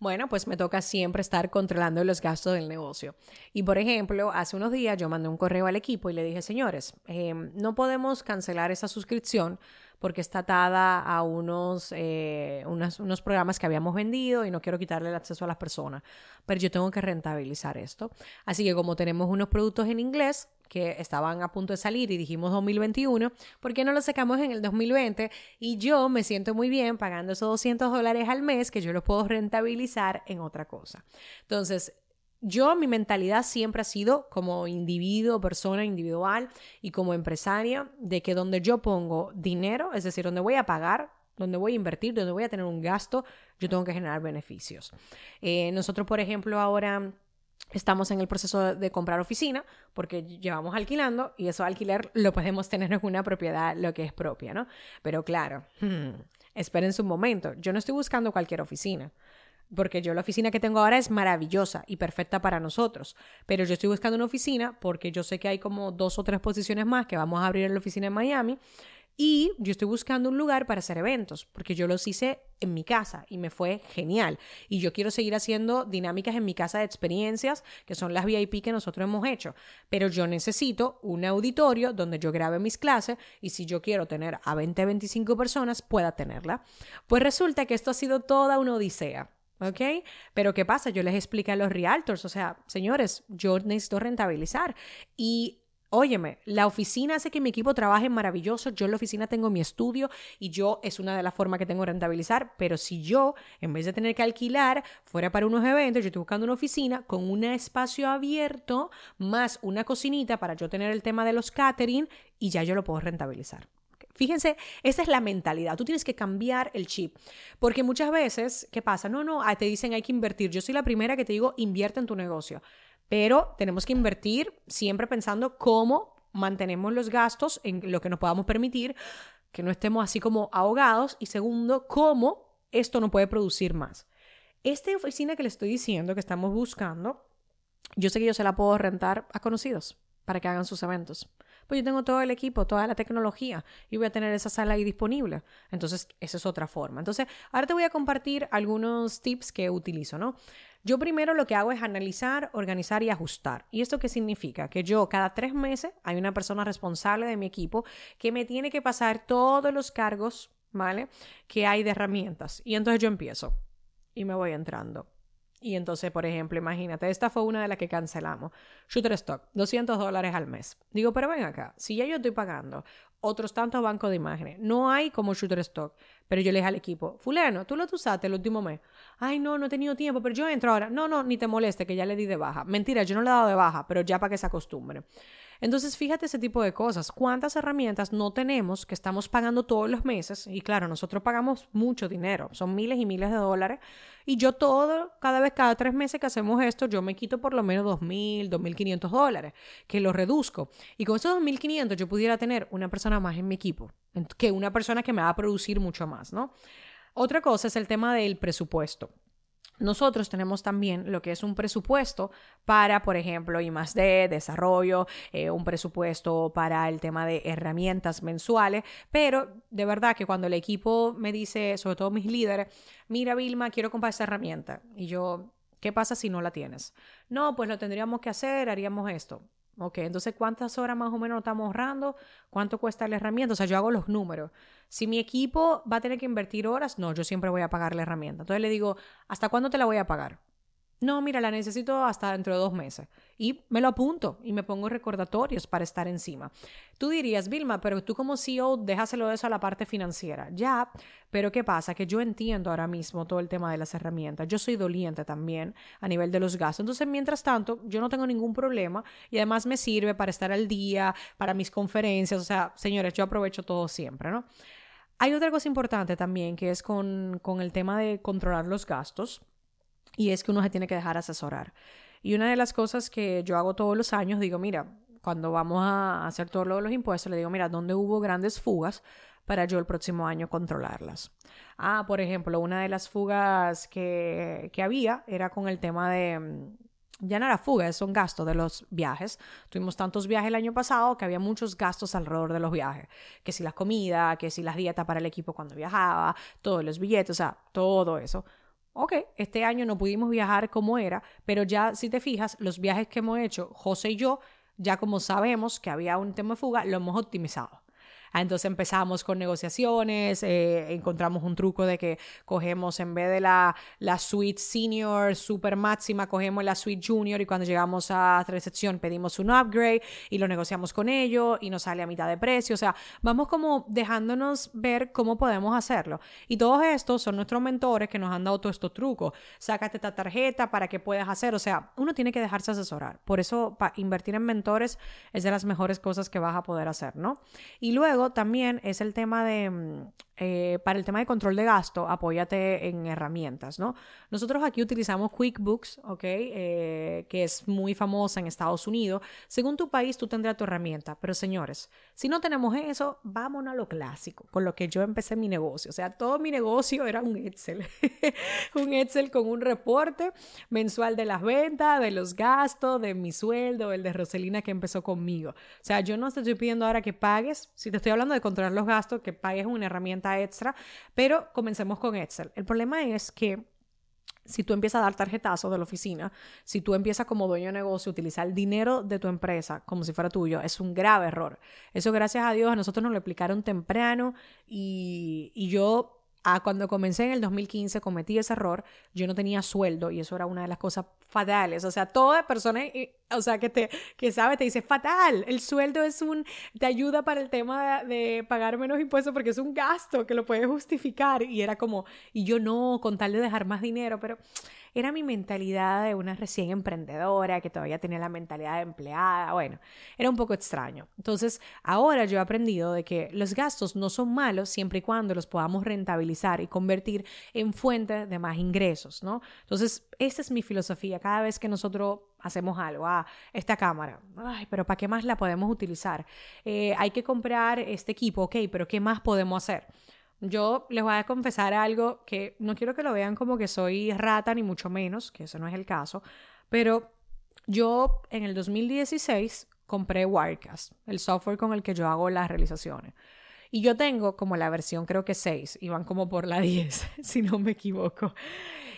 bueno, pues me toca siempre estar controlando los gastos del negocio. Y por ejemplo, hace unos días yo mandé un correo al equipo y le dije, señores, em, no podemos cancelar esa suscripción porque está atada a unos, eh, unos programas que habíamos vendido y no quiero quitarle el acceso a las personas, pero yo tengo que rentabilizar esto. Así que como tenemos unos productos en inglés que estaban a punto de salir y dijimos 2021, ¿por qué no lo sacamos en el 2020? Y yo me siento muy bien pagando esos 200 dólares al mes que yo los puedo rentabilizar en otra cosa. Entonces, yo, mi mentalidad siempre ha sido como individuo, persona individual y como empresaria, de que donde yo pongo dinero, es decir, donde voy a pagar, donde voy a invertir, donde voy a tener un gasto, yo tengo que generar beneficios. Eh, nosotros, por ejemplo, ahora estamos en el proceso de comprar oficina porque llevamos alquilando y eso alquiler lo podemos tener en una propiedad, lo que es propia, ¿no? Pero claro, hmm, esperen un momento, yo no estoy buscando cualquier oficina porque yo la oficina que tengo ahora es maravillosa y perfecta para nosotros, pero yo estoy buscando una oficina porque yo sé que hay como dos o tres posiciones más que vamos a abrir en la oficina en Miami y yo estoy buscando un lugar para hacer eventos, porque yo los hice en mi casa y me fue genial. Y yo quiero seguir haciendo dinámicas en mi casa de experiencias, que son las VIP que nosotros hemos hecho. Pero yo necesito un auditorio donde yo grabe mis clases y si yo quiero tener a 20, 25 personas, pueda tenerla. Pues resulta que esto ha sido toda una odisea. ¿Ok? Pero ¿qué pasa? Yo les expliqué a los realtors, o sea, señores, yo necesito rentabilizar. Y Óyeme, la oficina hace que mi equipo trabaje maravilloso. Yo en la oficina tengo mi estudio y yo es una de las formas que tengo de rentabilizar. Pero si yo, en vez de tener que alquilar fuera para unos eventos, yo estoy buscando una oficina con un espacio abierto más una cocinita para yo tener el tema de los catering y ya yo lo puedo rentabilizar. Fíjense, esa es la mentalidad. Tú tienes que cambiar el chip. Porque muchas veces, ¿qué pasa? No, no, ah, te dicen hay que invertir. Yo soy la primera que te digo, invierte en tu negocio. Pero tenemos que invertir siempre pensando cómo mantenemos los gastos en lo que nos podamos permitir, que no estemos así como ahogados. Y segundo, cómo esto no puede producir más. Esta oficina que le estoy diciendo que estamos buscando, yo sé que yo se la puedo rentar a conocidos para que hagan sus eventos pues yo tengo todo el equipo, toda la tecnología y voy a tener esa sala ahí disponible. Entonces, esa es otra forma. Entonces, ahora te voy a compartir algunos tips que utilizo, ¿no? Yo primero lo que hago es analizar, organizar y ajustar. ¿Y esto qué significa? Que yo cada tres meses hay una persona responsable de mi equipo que me tiene que pasar todos los cargos, ¿vale? Que hay de herramientas. Y entonces yo empiezo y me voy entrando. Y entonces, por ejemplo, imagínate, esta fue una de las que cancelamos. Shutterstock, 200 dólares al mes. Digo, pero ven acá, si ya yo estoy pagando otros tantos bancos de imágenes, no hay como Shutterstock. Pero yo le dije al equipo, fulano, tú lo usaste el último mes. Ay, no, no he tenido tiempo, pero yo entro ahora. No, no, ni te moleste, que ya le di de baja. Mentira, yo no le he dado de baja, pero ya para que se acostumbre. Entonces, fíjate ese tipo de cosas. ¿Cuántas herramientas no tenemos que estamos pagando todos los meses? Y claro, nosotros pagamos mucho dinero, son miles y miles de dólares. Y yo todo, cada vez, cada tres meses que hacemos esto, yo me quito por lo menos 2.000, 2.500 dólares, que lo reduzco. Y con esos 2.500 yo pudiera tener una persona más en mi equipo, que una persona que me va a producir mucho más, ¿no? Otra cosa es el tema del presupuesto. Nosotros tenemos también lo que es un presupuesto para, por ejemplo, I más D, desarrollo, eh, un presupuesto para el tema de herramientas mensuales, pero de verdad que cuando el equipo me dice, sobre todo mis líderes, mira Vilma, quiero comprar esa herramienta, y yo, ¿qué pasa si no la tienes? No, pues lo tendríamos que hacer, haríamos esto. Ok, entonces, ¿cuántas horas más o menos estamos ahorrando? ¿Cuánto cuesta la herramienta? O sea, yo hago los números. Si mi equipo va a tener que invertir horas, no, yo siempre voy a pagar la herramienta. Entonces le digo, ¿hasta cuándo te la voy a pagar? No, mira, la necesito hasta dentro de dos meses. Y me lo apunto y me pongo recordatorios para estar encima. Tú dirías, Vilma, pero tú como CEO déjaselo eso a la parte financiera. Ya, pero ¿qué pasa? Que yo entiendo ahora mismo todo el tema de las herramientas. Yo soy doliente también a nivel de los gastos. Entonces, mientras tanto, yo no tengo ningún problema y además me sirve para estar al día, para mis conferencias. O sea, señores, yo aprovecho todo siempre, ¿no? Hay otra cosa importante también que es con, con el tema de controlar los gastos y es que uno se tiene que dejar asesorar. Y una de las cosas que yo hago todos los años, digo, mira, cuando vamos a hacer todo lo de los impuestos, le digo, mira, ¿dónde hubo grandes fugas para yo el próximo año controlarlas? Ah, por ejemplo, una de las fugas que, que había era con el tema de mm, ya no era fuga, son gastos de los viajes. Tuvimos tantos viajes el año pasado que había muchos gastos alrededor de los viajes. Que si la comida, que si las dietas para el equipo cuando viajaba, todos los billetes, o sea, todo eso. Ok, este año no pudimos viajar como era, pero ya si te fijas, los viajes que hemos hecho, José y yo, ya como sabemos que había un tema de fuga, lo hemos optimizado. Ah, entonces empezamos con negociaciones, eh, encontramos un truco de que cogemos en vez de la, la suite senior super máxima, cogemos la suite junior y cuando llegamos a recepción pedimos un upgrade y lo negociamos con ellos y nos sale a mitad de precio. O sea, vamos como dejándonos ver cómo podemos hacerlo. Y todos estos son nuestros mentores que nos han dado todos estos trucos. Sácate esta tarjeta para que puedas hacer. O sea, uno tiene que dejarse asesorar. Por eso, para invertir en mentores es de las mejores cosas que vas a poder hacer, ¿no? Y luego, también es el tema de, mm, eh, para el tema de control de gasto, apóyate en herramientas, ¿no? Nosotros aquí utilizamos QuickBooks, ¿ok? Eh, que es muy famosa en Estados Unidos. Según tu país, tú tendrás tu herramienta, pero señores, si no tenemos eso, vámonos a lo clásico, con lo que yo empecé mi negocio. O sea, todo mi negocio era un Excel, un Excel con un reporte mensual de las ventas, de los gastos, de mi sueldo, el de Roselina que empezó conmigo. O sea, yo no te estoy pidiendo ahora que pagues, si te estoy hablando de controlar los gastos, que pagues una herramienta extra, pero comencemos con Excel. El problema es que si tú empiezas a dar tarjetazos de la oficina, si tú empiezas como dueño de negocio a utilizar el dinero de tu empresa como si fuera tuyo, es un grave error. Eso gracias a Dios a nosotros nos lo explicaron temprano y, y yo a cuando comencé en el 2015 cometí ese error, yo no tenía sueldo y eso era una de las cosas fatales. O sea, toda persona, o sea, que te que sabe te dice fatal. El sueldo es un te ayuda para el tema de, de, pagar menos impuestos porque es un gasto que lo puedes justificar y era como y yo no con tal de dejar más dinero, pero era mi mentalidad de una recién emprendedora que todavía tenía la mentalidad de empleada. Bueno, era un poco extraño. Entonces, ahora yo he aprendido de que los gastos no son malos siempre y cuando los podamos rentabilizar y convertir en fuente de más ingresos, ¿no? Entonces, esa es mi filosofía. Cada vez que nosotros hacemos algo, ah, esta cámara, ay, pero ¿para qué más la podemos utilizar? Eh, hay que comprar este equipo, ok, pero ¿qué más podemos hacer? Yo les voy a confesar algo que no quiero que lo vean como que soy rata, ni mucho menos, que eso no es el caso, pero yo en el 2016 compré Wirecast, el software con el que yo hago las realizaciones. Y yo tengo como la versión creo que 6, y van como por la 10, si no me equivoco.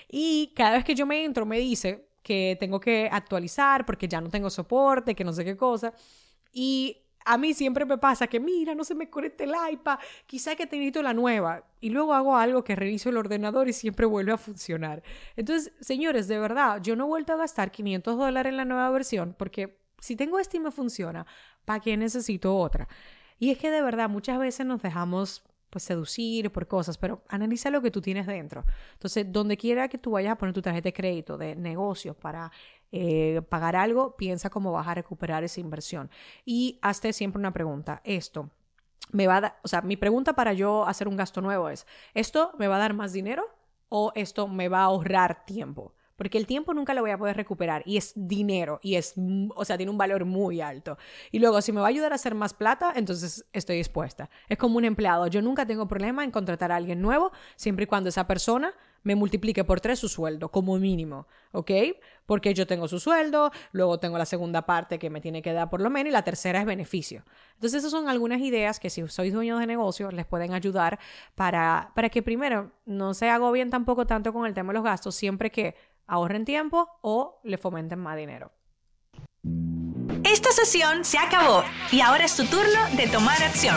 Y cada vez que yo me entro me dice que tengo que actualizar porque ya no tengo soporte, que no sé qué cosa. Y a mí siempre me pasa que, mira, no se me conecta el iPad, quizá que te necesito la nueva. Y luego hago algo que reviso el ordenador y siempre vuelve a funcionar. Entonces, señores, de verdad, yo no he vuelto a gastar 500 dólares en la nueva versión porque si tengo esta y me funciona, ¿para qué necesito otra? Y es que de verdad muchas veces nos dejamos pues seducir por cosas, pero analiza lo que tú tienes dentro. Entonces, donde quiera que tú vayas a poner tu tarjeta de crédito de negocio para eh, pagar algo, piensa cómo vas a recuperar esa inversión. Y hazte siempre una pregunta, esto me va a o sea, mi pregunta para yo hacer un gasto nuevo es, ¿esto me va a dar más dinero o esto me va a ahorrar tiempo? porque el tiempo nunca lo voy a poder recuperar y es dinero y es, o sea, tiene un valor muy alto. Y luego, si me va a ayudar a hacer más plata, entonces estoy dispuesta. Es como un empleado. Yo nunca tengo problema en contratar a alguien nuevo, siempre y cuando esa persona me multiplique por tres su sueldo, como mínimo, ¿ok? Porque yo tengo su sueldo, luego tengo la segunda parte que me tiene que dar por lo menos y la tercera es beneficio. Entonces, esas son algunas ideas que si sois dueños de negocio les pueden ayudar para, para que primero no se agobien tampoco tanto con el tema de los gastos, siempre que ahorren tiempo o le fomenten más dinero. Esta sesión se acabó y ahora es tu turno de tomar acción.